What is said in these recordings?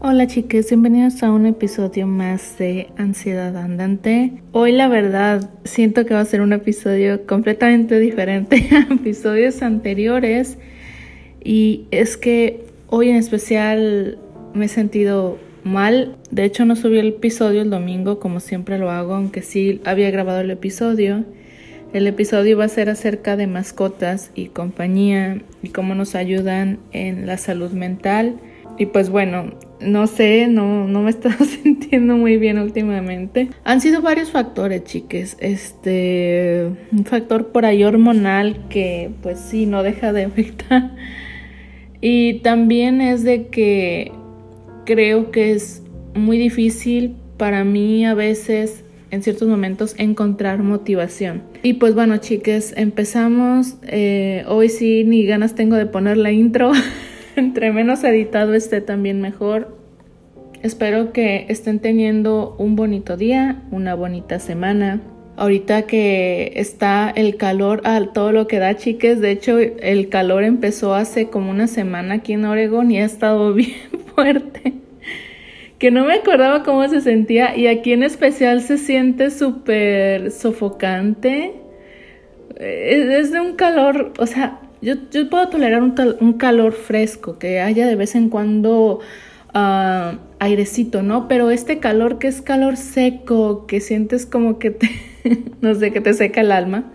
Hola chicas, bienvenidos a un episodio más de Ansiedad Andante. Hoy la verdad siento que va a ser un episodio completamente diferente a episodios anteriores y es que hoy en especial me he sentido mal. De hecho no subí el episodio el domingo como siempre lo hago, aunque sí había grabado el episodio. El episodio va a ser acerca de mascotas y compañía y cómo nos ayudan en la salud mental. Y pues bueno, no sé, no, no me estaba sintiendo muy bien últimamente. Han sido varios factores, chiques. Este, un factor por ahí hormonal que pues sí, no deja de afectar. Y también es de que creo que es muy difícil para mí a veces en ciertos momentos encontrar motivación. Y pues bueno, chiques, empezamos. Eh, hoy sí ni ganas tengo de poner la intro. entre menos editado esté también mejor. Espero que estén teniendo un bonito día, una bonita semana. Ahorita que está el calor a todo lo que da, chiques. De hecho, el calor empezó hace como una semana aquí en Oregon y ha estado bien fuerte. Que no me acordaba cómo se sentía y aquí en especial se siente súper sofocante. Es de un calor, o sea, yo, yo puedo tolerar un, un, calor fresco, que haya de vez en cuando uh, airecito, ¿no? Pero este calor que es calor seco, que sientes como que te, no sé, que te seca el alma.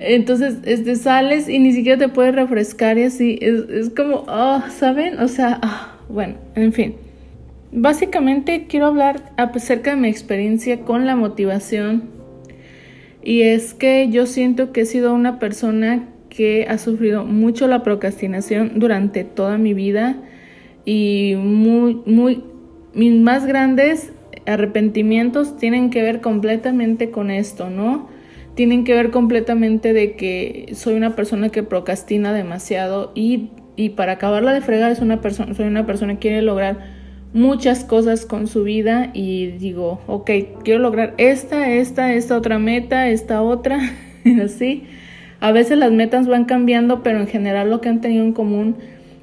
Entonces, este, sales y ni siquiera te puedes refrescar y así, es, es como, oh, ¿saben? O sea, oh, bueno, en fin. Básicamente quiero hablar acerca de mi experiencia con la motivación y es que yo siento que he sido una persona que ha sufrido mucho la procrastinación durante toda mi vida y muy, muy, mis más grandes arrepentimientos tienen que ver completamente con esto, ¿no? Tienen que ver completamente de que soy una persona que procrastina demasiado y, y para acabarla de fregar es una persona, soy una persona que quiere lograr muchas cosas con su vida y digo, ok, quiero lograr esta, esta, esta otra meta, esta otra, así. A veces las metas van cambiando, pero en general lo que han tenido en común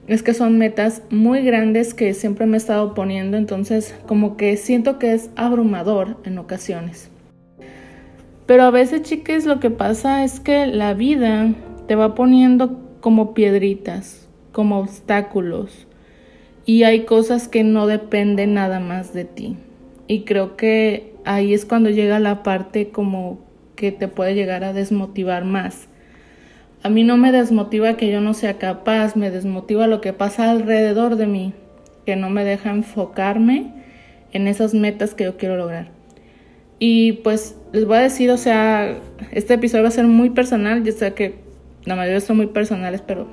es que son metas muy grandes que siempre me he estado poniendo, entonces como que siento que es abrumador en ocasiones. Pero a veces, chicas, lo que pasa es que la vida te va poniendo como piedritas, como obstáculos, y hay cosas que no dependen nada más de ti. Y creo que ahí es cuando llega la parte como que te puede llegar a desmotivar más a mí no me desmotiva que yo no sea capaz, me desmotiva lo que pasa alrededor de mí, que no me deja enfocarme en esas metas que yo quiero lograr. Y pues les voy a decir, o sea, este episodio va a ser muy personal, yo sé que la mayoría son muy personales, pero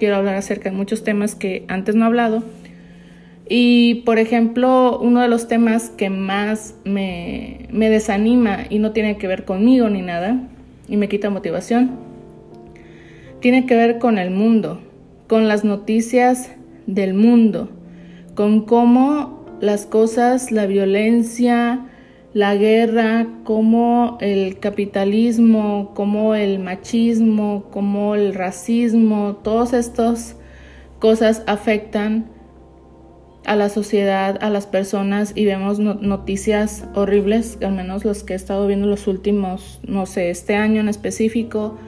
quiero hablar acerca de muchos temas que antes no he hablado. Y por ejemplo, uno de los temas que más me, me desanima y no tiene que ver conmigo ni nada, y me quita motivación, tiene que ver con el mundo, con las noticias del mundo, con cómo las cosas, la violencia, la guerra, cómo el capitalismo, cómo el machismo, cómo el racismo, todas estas cosas afectan a la sociedad, a las personas y vemos noticias horribles, al menos los que he estado viendo los últimos, no sé, este año en específico,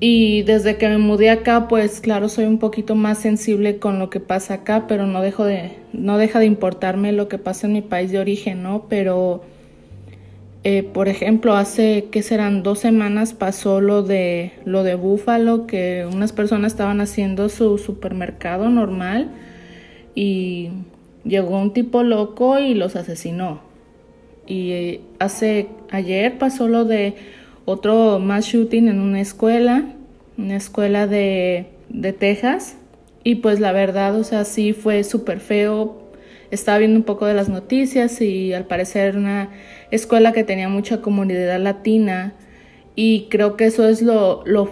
y desde que me mudé acá, pues claro, soy un poquito más sensible con lo que pasa acá, pero no dejo de, no deja de importarme lo que pasa en mi país de origen, ¿no? Pero, eh, por ejemplo, hace que serán dos semanas pasó lo de lo de Búfalo, que unas personas estaban haciendo su supermercado normal y llegó un tipo loco y los asesinó. Y eh, hace ayer pasó lo de otro mass shooting en una escuela, una escuela de, de Texas. Y pues la verdad, o sea, sí fue súper feo. Estaba viendo un poco de las noticias y al parecer una escuela que tenía mucha comunidad latina. Y creo que eso es lo, lo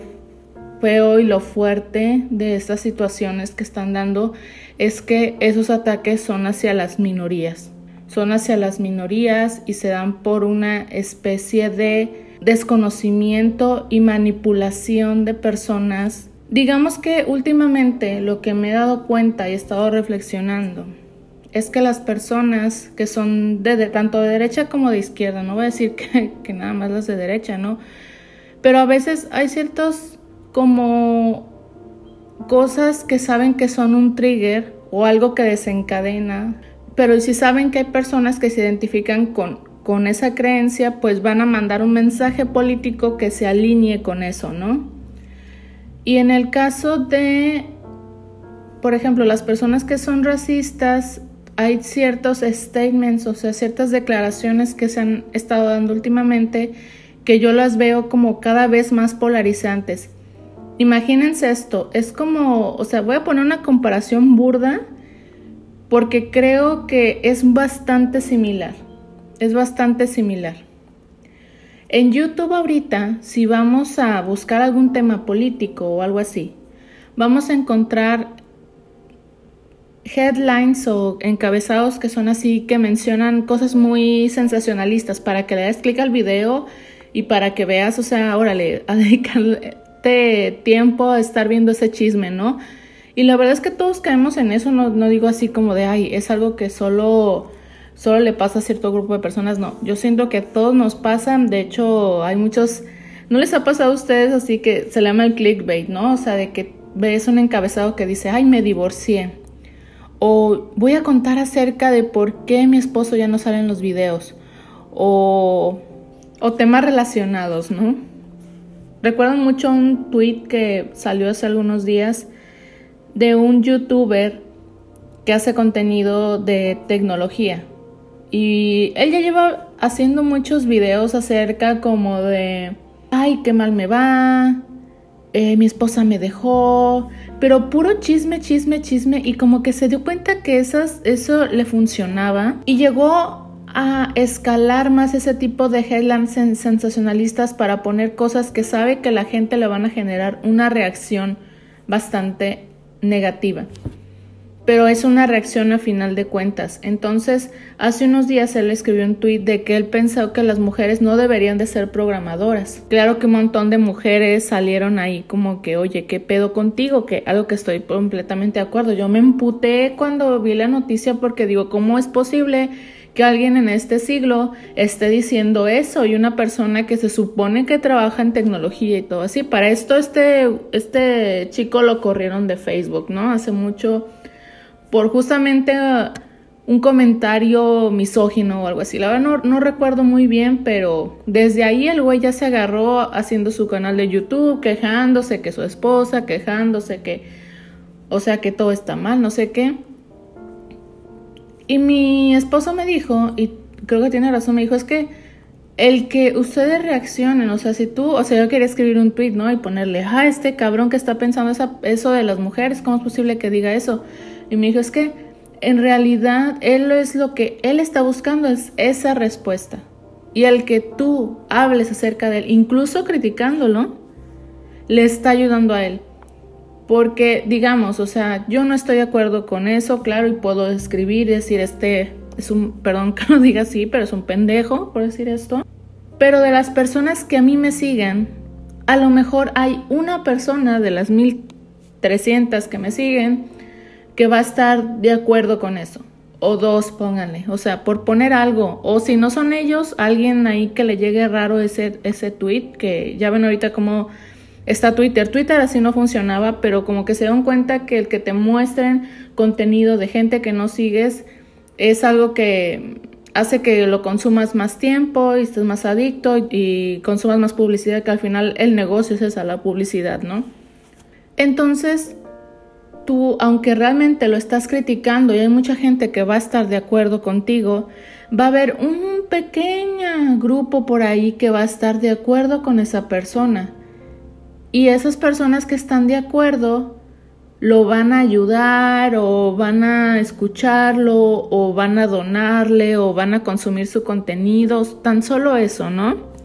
feo y lo fuerte de estas situaciones que están dando, es que esos ataques son hacia las minorías. Son hacia las minorías y se dan por una especie de desconocimiento y manipulación de personas Digamos que últimamente lo que me he dado cuenta y he estado reflexionando es que las personas que son de, tanto de derecha como de izquierda, no voy a decir que, nada más las de derecha, ¿no? Pero a veces hay ciertos como cosas que saben que son un trigger o algo que desencadena, pero si saben que hay personas que se identifican con, con esa creencia, pues van a mandar un mensaje político que se alinee con eso, ¿no? Y en el caso de, por ejemplo, las personas que son racistas, hay ciertos statements, o sea, ciertas declaraciones que se han estado dando últimamente que yo las veo como cada vez más polarizantes. Imagínense esto, es como, o sea, voy a poner una comparación burda porque creo que es bastante similar, es bastante similar. En YouTube ahorita, si vamos a buscar algún tema político o algo así, vamos a encontrar headlines o encabezados que son así, que mencionan cosas muy sensacionalistas para que le des clic al video y para que veas, o sea, órale, a dedicarle tiempo a estar viendo ese chisme, ¿no? Y la verdad es que todos caemos en eso, no, no digo así como de, ay, es algo que solo, solo le pasa a cierto grupo de personas, no, yo siento que a todos nos pasan, de hecho hay muchos, ¿no les ha pasado a ustedes así que se le llama el clickbait, ¿no? O sea, de que ves un encabezado que dice, ay, me divorcié. O voy a contar acerca de por qué mi esposo ya no sale en los videos. O, o temas relacionados, ¿no? Recuerdo mucho un tweet que salió hace algunos días de un youtuber que hace contenido de tecnología. Y él ya lleva haciendo muchos videos acerca como de, ay, qué mal me va, eh, mi esposa me dejó, pero puro chisme, chisme, chisme, y como que se dio cuenta que esas, eso le funcionaba y llegó a escalar más ese tipo de headlines sensacionalistas para poner cosas que sabe que la gente le van a generar una reacción bastante negativa. Pero es una reacción a final de cuentas. Entonces, hace unos días él escribió un tweet de que él pensó que las mujeres no deberían de ser programadoras. Claro que un montón de mujeres salieron ahí como que, oye, ¿qué pedo contigo? Que algo que estoy completamente de acuerdo. Yo me emputé cuando vi la noticia porque digo, ¿cómo es posible? que alguien en este siglo esté diciendo eso y una persona que se supone que trabaja en tecnología y todo así. Para esto este, este chico lo corrieron de Facebook, ¿no? Hace mucho por justamente uh, un comentario misógino o algo así. La verdad no, no recuerdo muy bien, pero desde ahí el güey ya se agarró haciendo su canal de YouTube, quejándose que su esposa, quejándose que, o sea, que todo está mal, no sé qué. Y mi esposo me dijo, y creo que tiene razón, me dijo, es que el que ustedes reaccionen, o sea, si tú, o sea, yo quería escribir un tweet, ¿no? Y ponerle, ah, este cabrón que está pensando eso de las mujeres, ¿cómo es posible que diga eso? Y me dijo, es que en realidad él es lo que él está buscando, es esa respuesta. Y el que tú hables acerca de él, incluso criticándolo, le está ayudando a él. Porque, digamos, o sea, yo no estoy de acuerdo con eso, claro, y puedo escribir y decir, este es un, perdón que lo diga así, pero es un pendejo por decir esto. Pero de las personas que a mí me siguen, a lo mejor hay una persona de las 1300 que me siguen que va a estar de acuerdo con eso. O dos, pónganle. O sea, por poner algo. O si no son ellos, alguien ahí que le llegue raro ese, ese tweet, que ya ven ahorita cómo está Twitter. Twitter así no funcionaba, pero como que se dan cuenta que el que te muestren contenido de gente que no sigues es algo que hace que lo consumas más tiempo y estés más adicto y consumas más publicidad, que al final el negocio es esa, la publicidad, ¿no? Entonces, tú, aunque realmente lo estás criticando y hay mucha gente que va a estar de acuerdo contigo, va a haber un pequeño grupo por ahí que va a estar de acuerdo con esa persona. Y esas personas que están de acuerdo lo van a ayudar o van a escucharlo o van a donarle o van a consumir su contenido, tan solo eso, ¿no?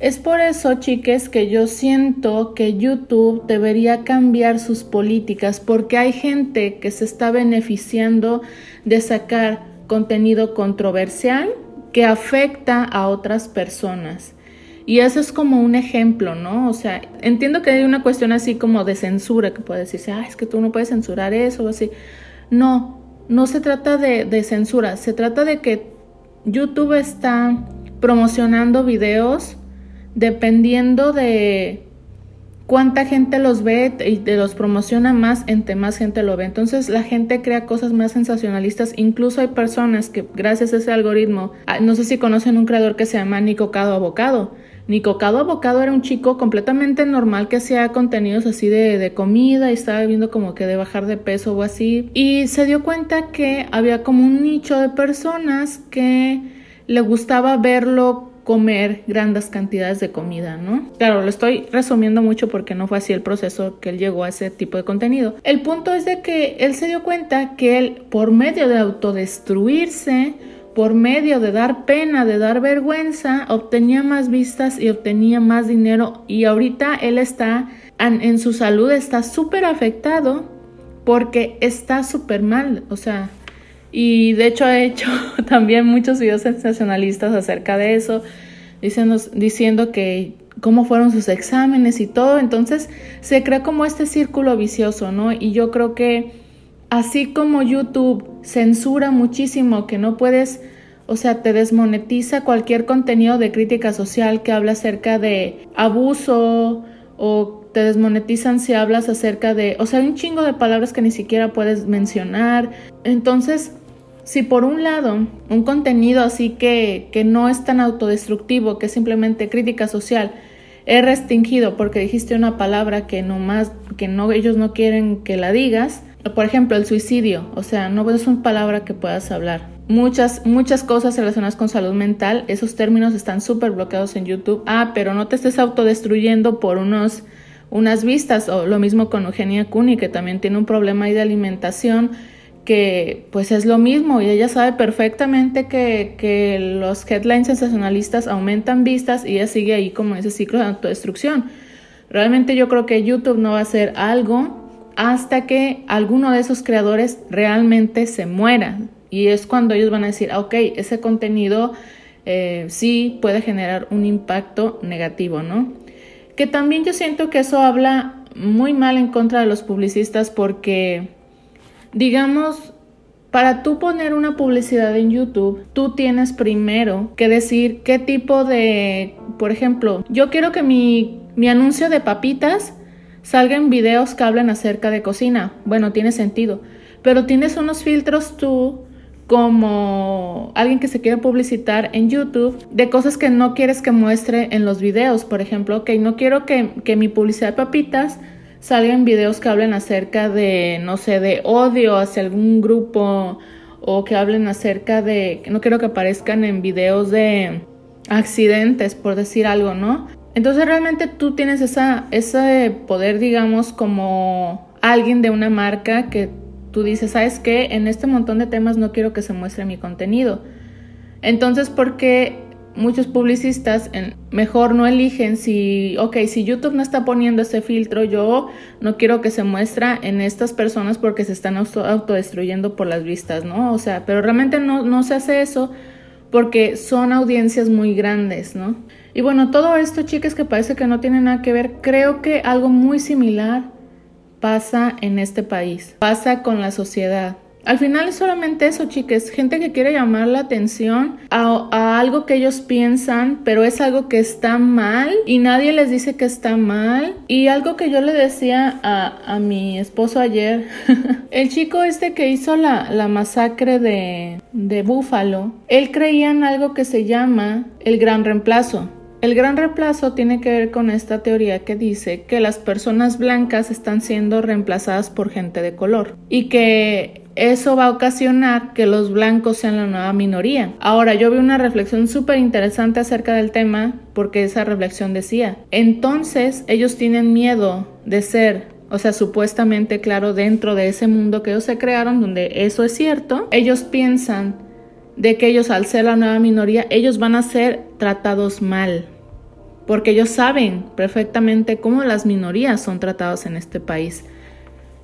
Es por eso, chiques, que yo siento que YouTube debería cambiar sus políticas porque hay gente que se está beneficiando de sacar contenido controversial que afecta a otras personas. Y eso es como un ejemplo, ¿no? O sea, entiendo que hay una cuestión así como de censura, que puede decirse, ah, es que tú no puedes censurar eso o así. No, no se trata de, de censura, se trata de que YouTube está promocionando videos dependiendo de cuánta gente los ve y te los promociona más, entre más gente lo ve. Entonces la gente crea cosas más sensacionalistas. Incluso hay personas que gracias a ese algoritmo, ah, no sé si conocen un creador que se llama Nico Cado Abocado. Nico Cado Abocado era un chico completamente normal que hacía contenidos así de, de comida y estaba viendo como que de bajar de peso o así. Y se dio cuenta que había como un nicho de personas que le gustaba verlo comer grandes cantidades de comida, ¿no? Claro, lo estoy resumiendo mucho porque no fue así el proceso que él llegó a ese tipo de contenido. El punto es de que él se dio cuenta que él, por medio de autodestruirse, por medio de dar pena, de dar vergüenza, obtenía más vistas y obtenía más dinero y ahorita él está en, su salud está súper afectado porque está súper mal, o sea, y de hecho ha hecho también muchos videos sensacionalistas acerca de eso, diciendo, diciendo que cómo fueron sus exámenes y todo. Entonces se crea como este círculo vicioso, ¿no? Y yo creo que así como YouTube censura muchísimo que no puedes, o sea, te desmonetiza cualquier contenido de crítica social que habla acerca de abuso o te desmonetizan si hablas acerca de, o sea, hay un chingo de palabras que ni siquiera puedes mencionar. Entonces, si por un lado un contenido así que, que no es tan autodestructivo, que es simplemente crítica social, es restringido porque dijiste una palabra que no más, que no, ellos no quieren que la digas, por ejemplo, el suicidio, o sea, no es una palabra que puedas hablar. Muchas, muchas cosas relacionadas con salud mental, esos términos están súper bloqueados en YouTube. Ah, pero no te estés autodestruyendo por unos, unas vistas, o lo mismo con Eugenia Cuni, que también tiene un problema ahí de alimentación que pues es lo mismo y ella sabe perfectamente que, que, los headlines sensacionalistas aumentan vistas y ella sigue ahí como ese ciclo de autodestrucción. Realmente yo creo que YouTube no va a hacer algo hasta que alguno de esos creadores realmente se muera. Y es cuando ellos van a decir, ah, ok, ese contenido eh, sí puede generar un impacto negativo, ¿no? Que también yo siento que eso habla muy mal en contra de los publicistas porque Digamos, para tú poner una publicidad en YouTube, tú tienes primero que decir qué tipo de, por ejemplo, yo quiero que mi, mi anuncio de papitas salga en videos que hablen acerca de cocina. Bueno, tiene sentido. Pero tienes unos filtros tú como alguien que se quiere publicitar en YouTube de cosas que no quieres que muestre en los videos. Por ejemplo, ok, no quiero que, que mi publicidad de papitas salgan videos que hablen acerca de, no sé, de odio hacia algún grupo o que hablen acerca de, no quiero que aparezcan en videos de accidentes, por decir algo, ¿no? Entonces realmente tú tienes esa, ese poder, digamos, como alguien de una marca que tú dices, ¿sabes qué? En este montón de temas no quiero que se muestre mi contenido. Entonces, ¿por qué muchos publicistas mejor no eligen si, ok, si YouTube no está poniendo ese filtro, yo no quiero que se muestra en estas personas porque se están autodestruyendo por las vistas, ¿no? O sea, pero realmente no, no se hace eso porque son audiencias muy grandes, ¿no? Y bueno, todo esto, chicas, que parece que no tiene nada que ver, creo que algo muy similar pasa en este país, pasa con la sociedad. Al final es solamente eso, chicas, gente que quiere llamar la atención a, algo que ellos piensan, pero es algo que está mal y nadie les dice que está mal. Y algo que yo le decía a, mi esposo ayer, el chico este que hizo la, la masacre de, de Búfalo, él creía en algo que se llama el gran reemplazo. El gran reemplazo tiene que ver con esta teoría que dice que las personas blancas están siendo reemplazadas por gente de color y que eso va a ocasionar que los blancos sean la nueva minoría. Ahora, yo vi una reflexión súper interesante acerca del tema porque esa reflexión decía, entonces ellos tienen miedo de ser o sea, supuestamente, claro, dentro de ese mundo que ellos se crearon, donde eso es cierto, ellos piensan de que ellos, al ser la nueva minoría, ellos van a ser tratados mal. Porque ellos saben perfectamente cómo las minorías son tratadas en este país.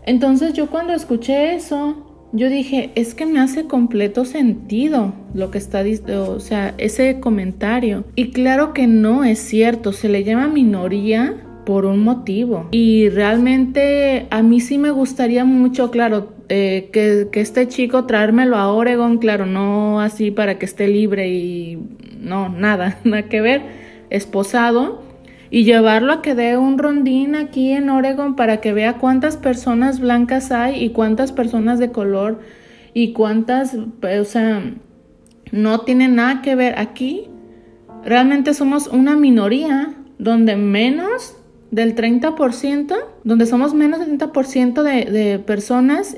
Entonces yo cuando escuché eso, yo dije, es que me hace completo sentido lo que está diciendo, o sea, ese comentario. Y claro que no es cierto, se le llama minoría por un motivo. Y realmente a mí sí me gustaría mucho, claro, eh, que, este chico traérmelo a Oregon, claro, no así para que esté libre y no, nada, nada que ver, esposado. Y llevarlo a que dé un rondín aquí en Oregon para que vea cuántas personas blancas hay y cuántas personas de color y cuántas, o sea, no tiene nada que ver aquí. Realmente somos una minoría donde menos del 30%, donde somos menos del 30% de, de personas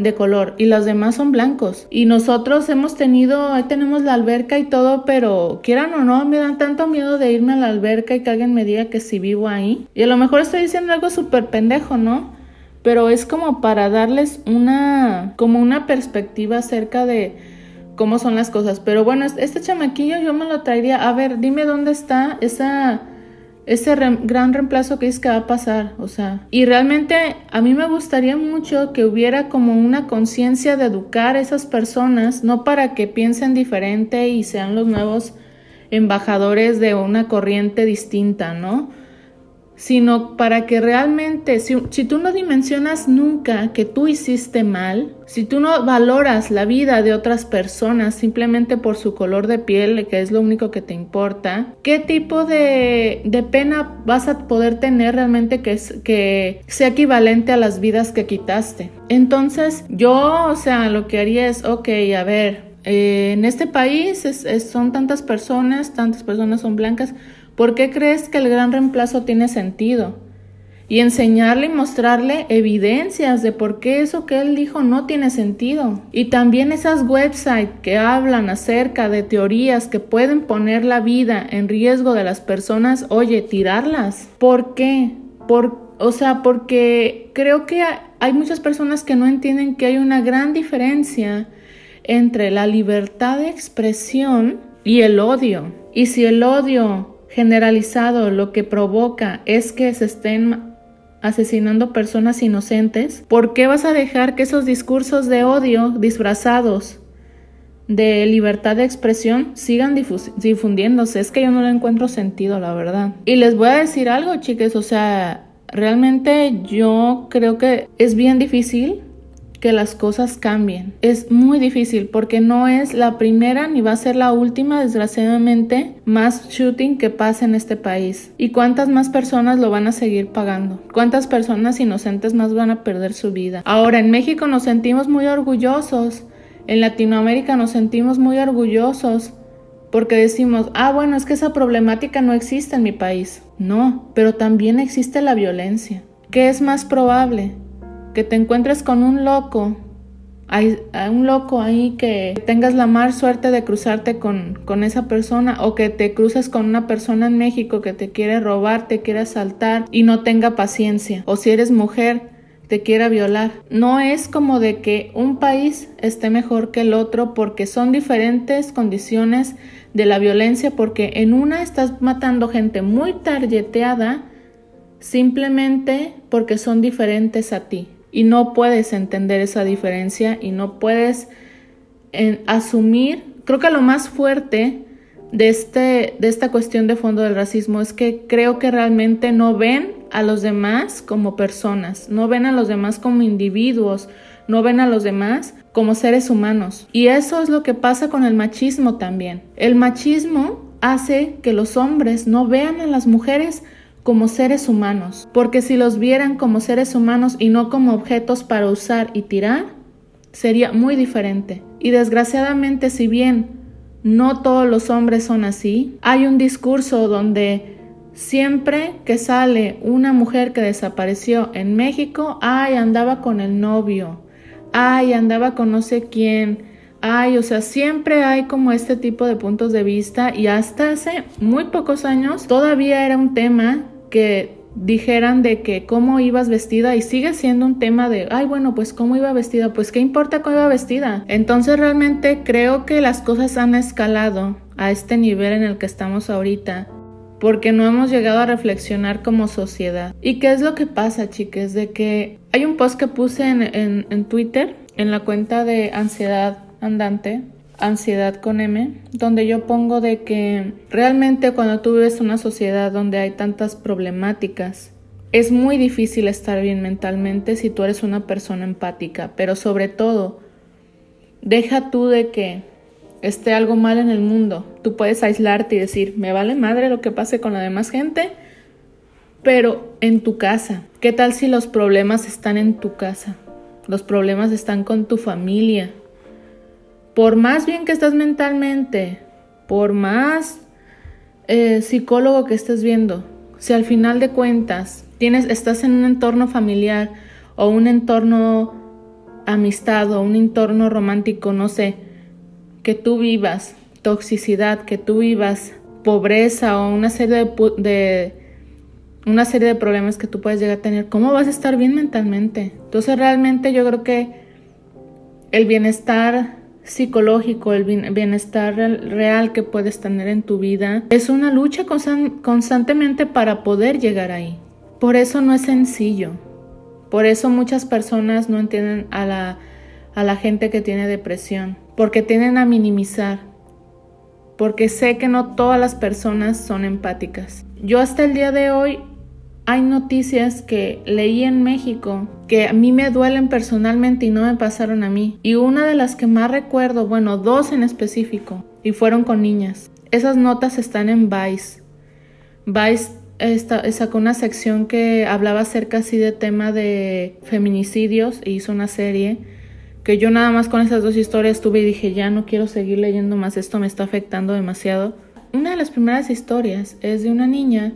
de color y los demás son blancos. Y nosotros hemos tenido, ahí tenemos la alberca y todo, pero quieran o no, me dan tanto miedo de irme a la alberca y que alguien me diga que si vivo ahí. Y a lo mejor estoy diciendo algo súper pendejo, ¿no? Pero es como para darles una, como una perspectiva acerca de cómo son las cosas. Pero bueno, este chamaquillo yo me lo traería. A ver, dime dónde está esa ese gran reemplazo que es que va a pasar, o sea, y realmente a mí me gustaría mucho que hubiera como una conciencia de educar a esas personas, no para que piensen diferente y sean los nuevos embajadores de una corriente distinta, ¿no? Sino para que realmente, si, tú no dimensionas nunca que tú hiciste mal, si tú no valoras la vida de otras personas simplemente por su color de piel, que es lo único que te importa, ¿qué tipo de, de pena vas a poder tener realmente que, que sea equivalente a las vidas que quitaste? Entonces, yo, o sea, lo que haría es, ok, a ver, eh, en este país son tantas personas, tantas personas son blancas, ¿Por qué crees que el gran reemplazo tiene sentido? Y enseñarle y mostrarle evidencias de por qué eso que él dijo no tiene sentido. Y también esas websites que hablan acerca de teorías que pueden poner la vida en riesgo de las personas, oye, tirarlas. ¿Por qué? Por, o sea, porque creo que hay muchas personas que no entienden que hay una gran diferencia entre la libertad de expresión y el odio. Y si el odio generalizado lo que provoca es que se estén asesinando personas inocentes, ¿por qué vas a dejar que esos discursos de odio disfrazados de libertad de expresión sigan difundiéndose? Es que yo no le encuentro sentido, la verdad. Y les voy a decir algo, chicas, o sea, realmente yo creo que es bien difícil que las cosas cambien. Es muy difícil porque no es la primera ni va a ser la última, desgraciadamente, más shooting que pasa en este país. ¿Y cuántas más personas lo van a seguir pagando? ¿Cuántas personas inocentes más van a perder su vida? Ahora, en México nos sentimos muy orgullosos. En Latinoamérica nos sentimos muy orgullosos porque decimos, ah, bueno, es que esa problemática no existe en mi país. No, pero también existe la violencia. ¿Qué es más probable? Que te encuentres con un loco, hay, un loco ahí que tengas la mal suerte de cruzarte con, con, esa persona o que te cruces con una persona en México que te quiere robar, te quiere asaltar y no tenga paciencia. O si eres mujer, te quiera violar. No es como de que un país esté mejor que el otro porque son diferentes condiciones de la violencia porque en una estás matando gente muy targeteada simplemente porque son diferentes a ti y no puedes entender esa diferencia y no puedes asumir, creo que lo más fuerte de, este, de esta cuestión de fondo del racismo es que creo que realmente no ven a los demás como personas, no ven a los demás como individuos, no ven a los demás como seres humanos. Y eso es lo que pasa con el machismo también. El machismo hace que los hombres no vean a las mujeres como seres humanos, porque si los vieran como seres humanos y no como objetos para usar y tirar, sería muy diferente. Y desgraciadamente, si bien no todos los hombres son así, hay un discurso donde siempre que sale una mujer que desapareció en México, ay, andaba con el novio, ay, andaba con no sé quién, ay, o sea, siempre hay como este tipo de puntos de vista y hasta hace muy pocos años todavía era un tema que dijeran de que cómo ibas vestida y sigue siendo un tema de, ay, bueno, pues cómo iba vestida, pues qué importa cómo iba vestida. Entonces realmente creo que las cosas han escalado a este nivel en el que estamos ahorita porque no hemos llegado a reflexionar como sociedad. ¿Y qué es lo que pasa, chicas? De que hay un post que puse en, en Twitter en la cuenta de ansiedad andante, ansiedad con M, donde yo pongo de que realmente cuando tú vives una sociedad donde hay tantas problemáticas, es muy difícil estar bien mentalmente si tú eres una persona empática, pero sobre todo, deja tú de que esté algo mal en el mundo. Tú puedes aislarte y decir, me vale madre lo que pase con la demás gente, pero en tu casa, ¿qué tal si los problemas están en tu casa? Los problemas están con tu familia. Por más bien que estás mentalmente, por más eh, psicólogo que estés viendo, si al final de cuentas tienes, estás en un entorno familiar o un entorno amistad o un entorno romántico, no sé, que tú vivas toxicidad, que tú vivas pobreza o una serie de, una serie de problemas que tú puedes llegar a tener, ¿cómo vas a estar bien mentalmente? Entonces realmente yo creo que el bienestar psicológico, el bienestar real que puedes tener en tu vida, es una lucha constantemente para poder llegar ahí. Por eso no es sencillo. Por eso muchas personas no entienden a la, a la gente que tiene depresión porque tienden a minimizar, porque sé que no todas las personas son empáticas. Yo hasta el día de hoy hay noticias que leí en México que a mí me duelen personalmente y no me pasaron a mí. Y una de las que más recuerdo, bueno, dos en específico, y fueron con niñas. Esas notas están en Vice. Vice sacó una sección que hablaba acerca así de tema de feminicidios e hizo una serie que yo nada más con esas dos historias tuve y dije, ya no quiero seguir leyendo más, esto me está afectando demasiado. Una de las primeras historias es de una niña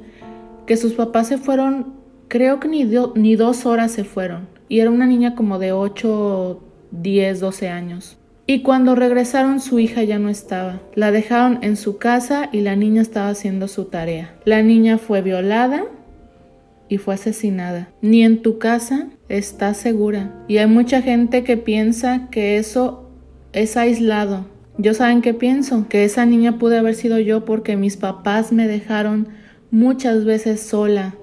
que sus papás se fueron, creo que ni, ni dos horas se fueron, y era una niña como de 8, 10, 12 años. Y cuando regresaron su hija ya no estaba. La dejaron en su casa y la niña estaba haciendo su tarea. La niña fue violada y fue asesinada. Ni en tu casa está segura. Y hay mucha gente que piensa que eso es aislado. Yo saben qué pienso, que esa niña pude haber sido yo porque mis papás me dejaron muchas veces sola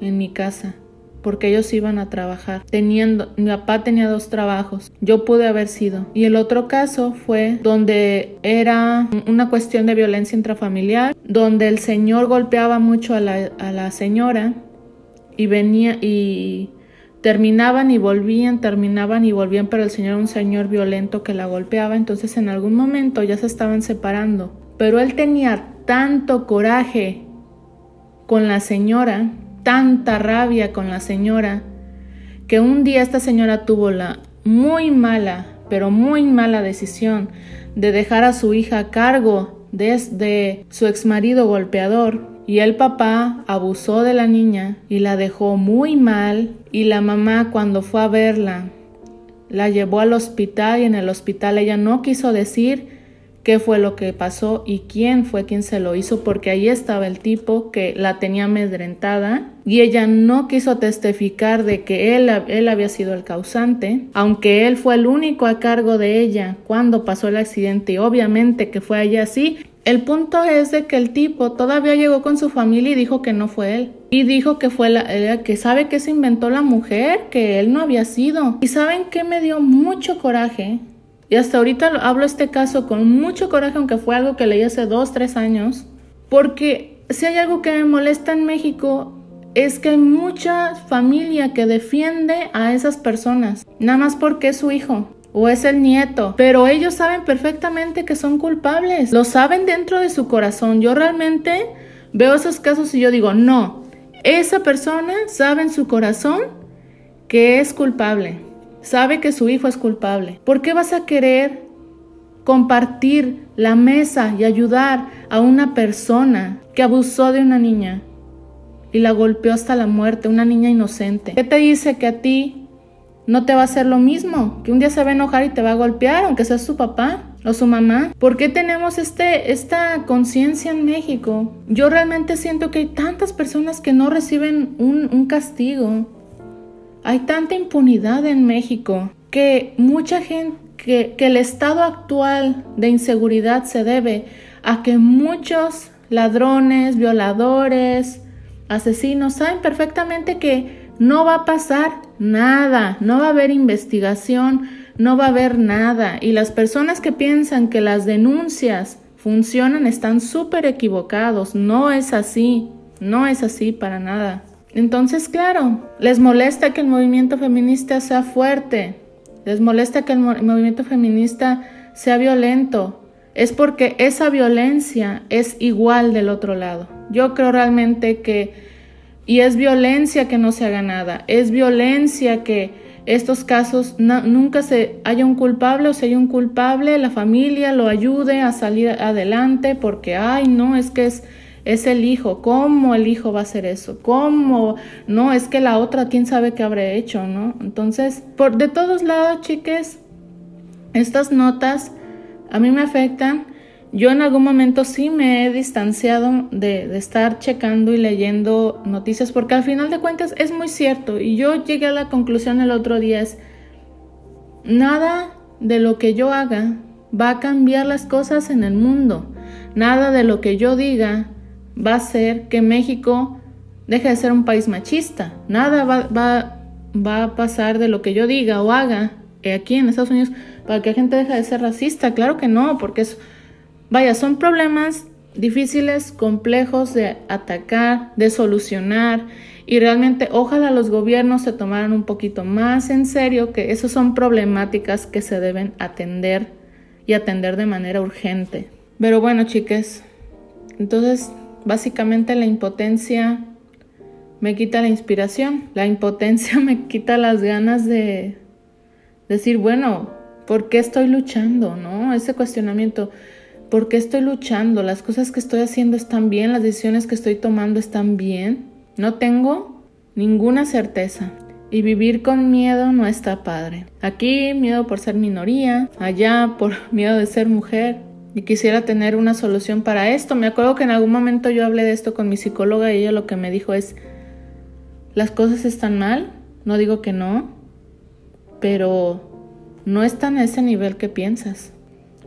en mi casa porque ellos iban a trabajar. Teniendo, mi papá tenía dos trabajos. Yo pude haber sido. Y el otro caso fue donde era una cuestión de violencia intrafamiliar, donde el señor golpeaba mucho a la, a la señora y venía y terminaban y volvían, terminaban y volvían, pero el señor era un señor violento que la golpeaba, entonces en algún momento ya se estaban separando. Pero él tenía tanto coraje con la señora, tanta rabia con la señora, que un día esta señora tuvo la muy mala, pero muy mala decisión de dejar a su hija a cargo de, su exmarido golpeador y el papá abusó de la niña y la dejó muy mal y la mamá cuando fue a verla la llevó al hospital y en el hospital ella no quiso decir qué fue lo que pasó y quién fue quien se lo hizo porque ahí estaba el tipo que la tenía amedrentada y ella no quiso testificar de que él, él había sido el causante, aunque él fue el único a cargo de ella cuando pasó el accidente y obviamente que fue allá así, el punto es de que el tipo todavía llegó con su familia y dijo que no fue él. Y dijo que fue la, que sabe que se inventó la mujer, que él no había sido. Y saben que me dio mucho coraje. Y hasta ahorita hablo este caso con mucho coraje, aunque fue algo que leí hace dos, tres años. Porque si hay algo que me molesta en México es que hay mucha familia que defiende a esas personas, nada más porque es su hijo o es el nieto, pero ellos saben perfectamente que son culpables, lo saben dentro de su corazón. Yo realmente veo esos casos y yo digo, no, esa persona sabe en su corazón que es culpable, sabe que su hijo es culpable. ¿Por qué vas a querer compartir la mesa y ayudar a una persona que abusó de una niña y la golpeó hasta la muerte, una niña inocente? ¿Qué te dice que a ti no te va a hacer lo mismo, que un día se va a enojar y te va a golpear, aunque sea su papá o su mamá. ¿Por qué tenemos este, esta conciencia en México? Yo realmente siento que hay tantas personas que no reciben un, un castigo. Hay tanta impunidad en México que mucha gente, que, el estado actual de inseguridad se debe a que muchos ladrones, violadores, asesinos saben perfectamente que no va a pasar nada, no va a haber investigación, no va a haber nada. Y las personas que piensan que las denuncias funcionan están súper equivocados. No es así, no es así para nada. Entonces, claro, les molesta que el movimiento feminista sea fuerte, les molesta que el movimiento feminista sea violento, es porque esa violencia es igual del otro lado. Yo creo realmente que, y es violencia que no se haga nada, es violencia que estos casos nunca se haya un culpable o se haya un culpable, la familia lo ayude a salir adelante porque, ay, no, es que es es el hijo, ¿cómo el hijo va a hacer eso? ¿Cómo? No, es que la otra, quién sabe qué habrá hecho, ¿no? Entonces, por de todos lados, chiques, estas notas a mí me afectan. Yo en algún momento sí me he distanciado de, de, estar checando y leyendo noticias porque al final de cuentas es muy cierto y yo llegué a la conclusión el otro día es nada de lo que yo haga va a cambiar las cosas en el mundo. Nada de lo que yo diga va a ser que México deje de ser un país machista. Nada va, a pasar de lo que yo diga o haga aquí en Estados Unidos para que la gente deje de ser racista. Claro que no, porque vaya, son problemas difíciles, complejos de atacar, de solucionar y realmente ojalá los gobiernos se tomaran un poquito más en serio que esas son problemáticas que se deben atender y atender de manera urgente. Pero bueno, chiques, entonces Básicamente la impotencia me quita la inspiración, la impotencia me quita las ganas de decir, bueno, ¿por qué estoy luchando? ¿No? Ese cuestionamiento, ¿por qué estoy luchando? ¿Las cosas que estoy haciendo están bien? ¿Las decisiones que estoy tomando están bien? No tengo ninguna certeza. Y vivir con miedo no está padre. Aquí miedo por ser minoría, allá por miedo de ser mujer, y quisiera tener una solución para esto. Me acuerdo que en algún momento yo hablé de esto con mi psicóloga y ella lo que me dijo es, las cosas están mal, no digo que no, pero no están a ese nivel que piensas.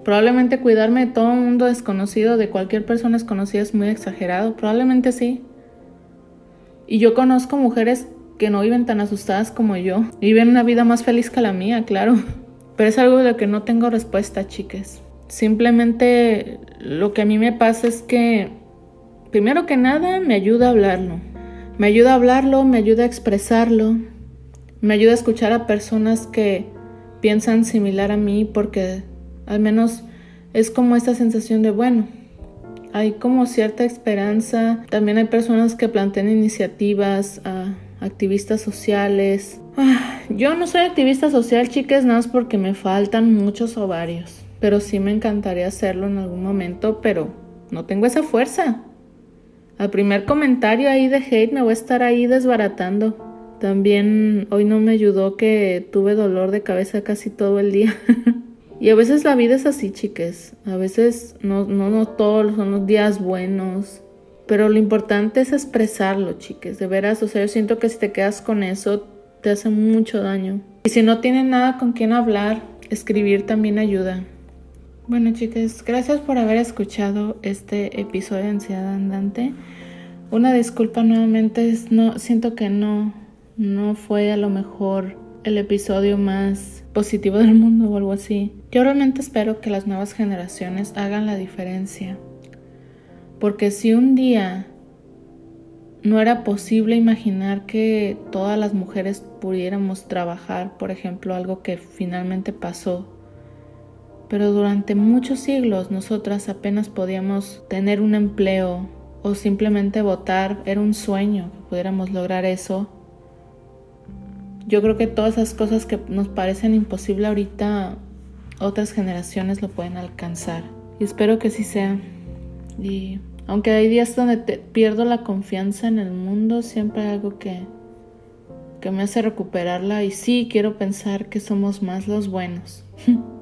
Probablemente cuidarme de todo un mundo desconocido, de cualquier persona desconocida es muy exagerado, probablemente sí. Y yo conozco mujeres que no viven tan asustadas como yo, viven una vida más feliz que la mía, claro. Pero es algo de lo que no tengo respuesta, chiques. Simplemente lo que a mí me pasa es que, primero que nada, me ayuda a hablarlo. Me ayuda a hablarlo, me ayuda a expresarlo, me ayuda a escuchar a personas que piensan similar a mí porque al menos es como esta sensación de, bueno, hay como cierta esperanza. También hay personas que plantean iniciativas, activistas sociales. Ah, yo no soy activista social, chicas, nada más porque me faltan muchos ovarios pero sí me encantaría hacerlo en algún momento, pero no tengo esa fuerza. Al primer comentario ahí de hate me voy a estar ahí desbaratando. También hoy no me ayudó que tuve dolor de cabeza casi todo el día. y a veces la vida es así, chiques. A veces no, no, no todos son los días buenos. Pero lo importante es expresarlo, chiques. De veras, o sea, yo siento que si te quedas con eso, te hace mucho daño. Y si no tienes nada con quien hablar, escribir también ayuda. Bueno chicas, gracias por haber escuchado este episodio de Ansiedad Andante. Una disculpa nuevamente, no, siento que no, no fue a lo mejor el episodio más positivo del mundo o algo así. Yo realmente espero que las nuevas generaciones hagan la diferencia. Porque si un día no era posible imaginar que todas las mujeres pudiéramos trabajar, por ejemplo, algo que finalmente pasó pero durante muchos siglos nosotras apenas podíamos tener un empleo o simplemente votar, era un sueño que pudiéramos lograr eso. Yo creo que todas esas cosas que nos parecen imposibles ahorita, otras generaciones lo pueden alcanzar. Y espero que sí sea. Y aunque hay días donde te pierdo la confianza en el mundo, siempre hay algo que, que me hace recuperarla. Y sí, quiero pensar que somos más los buenos.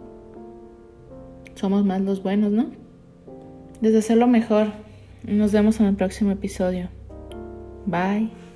somos más los buenos, ¿no? Desde hacerlo mejor. Nos vemos en el próximo episodio. Bye.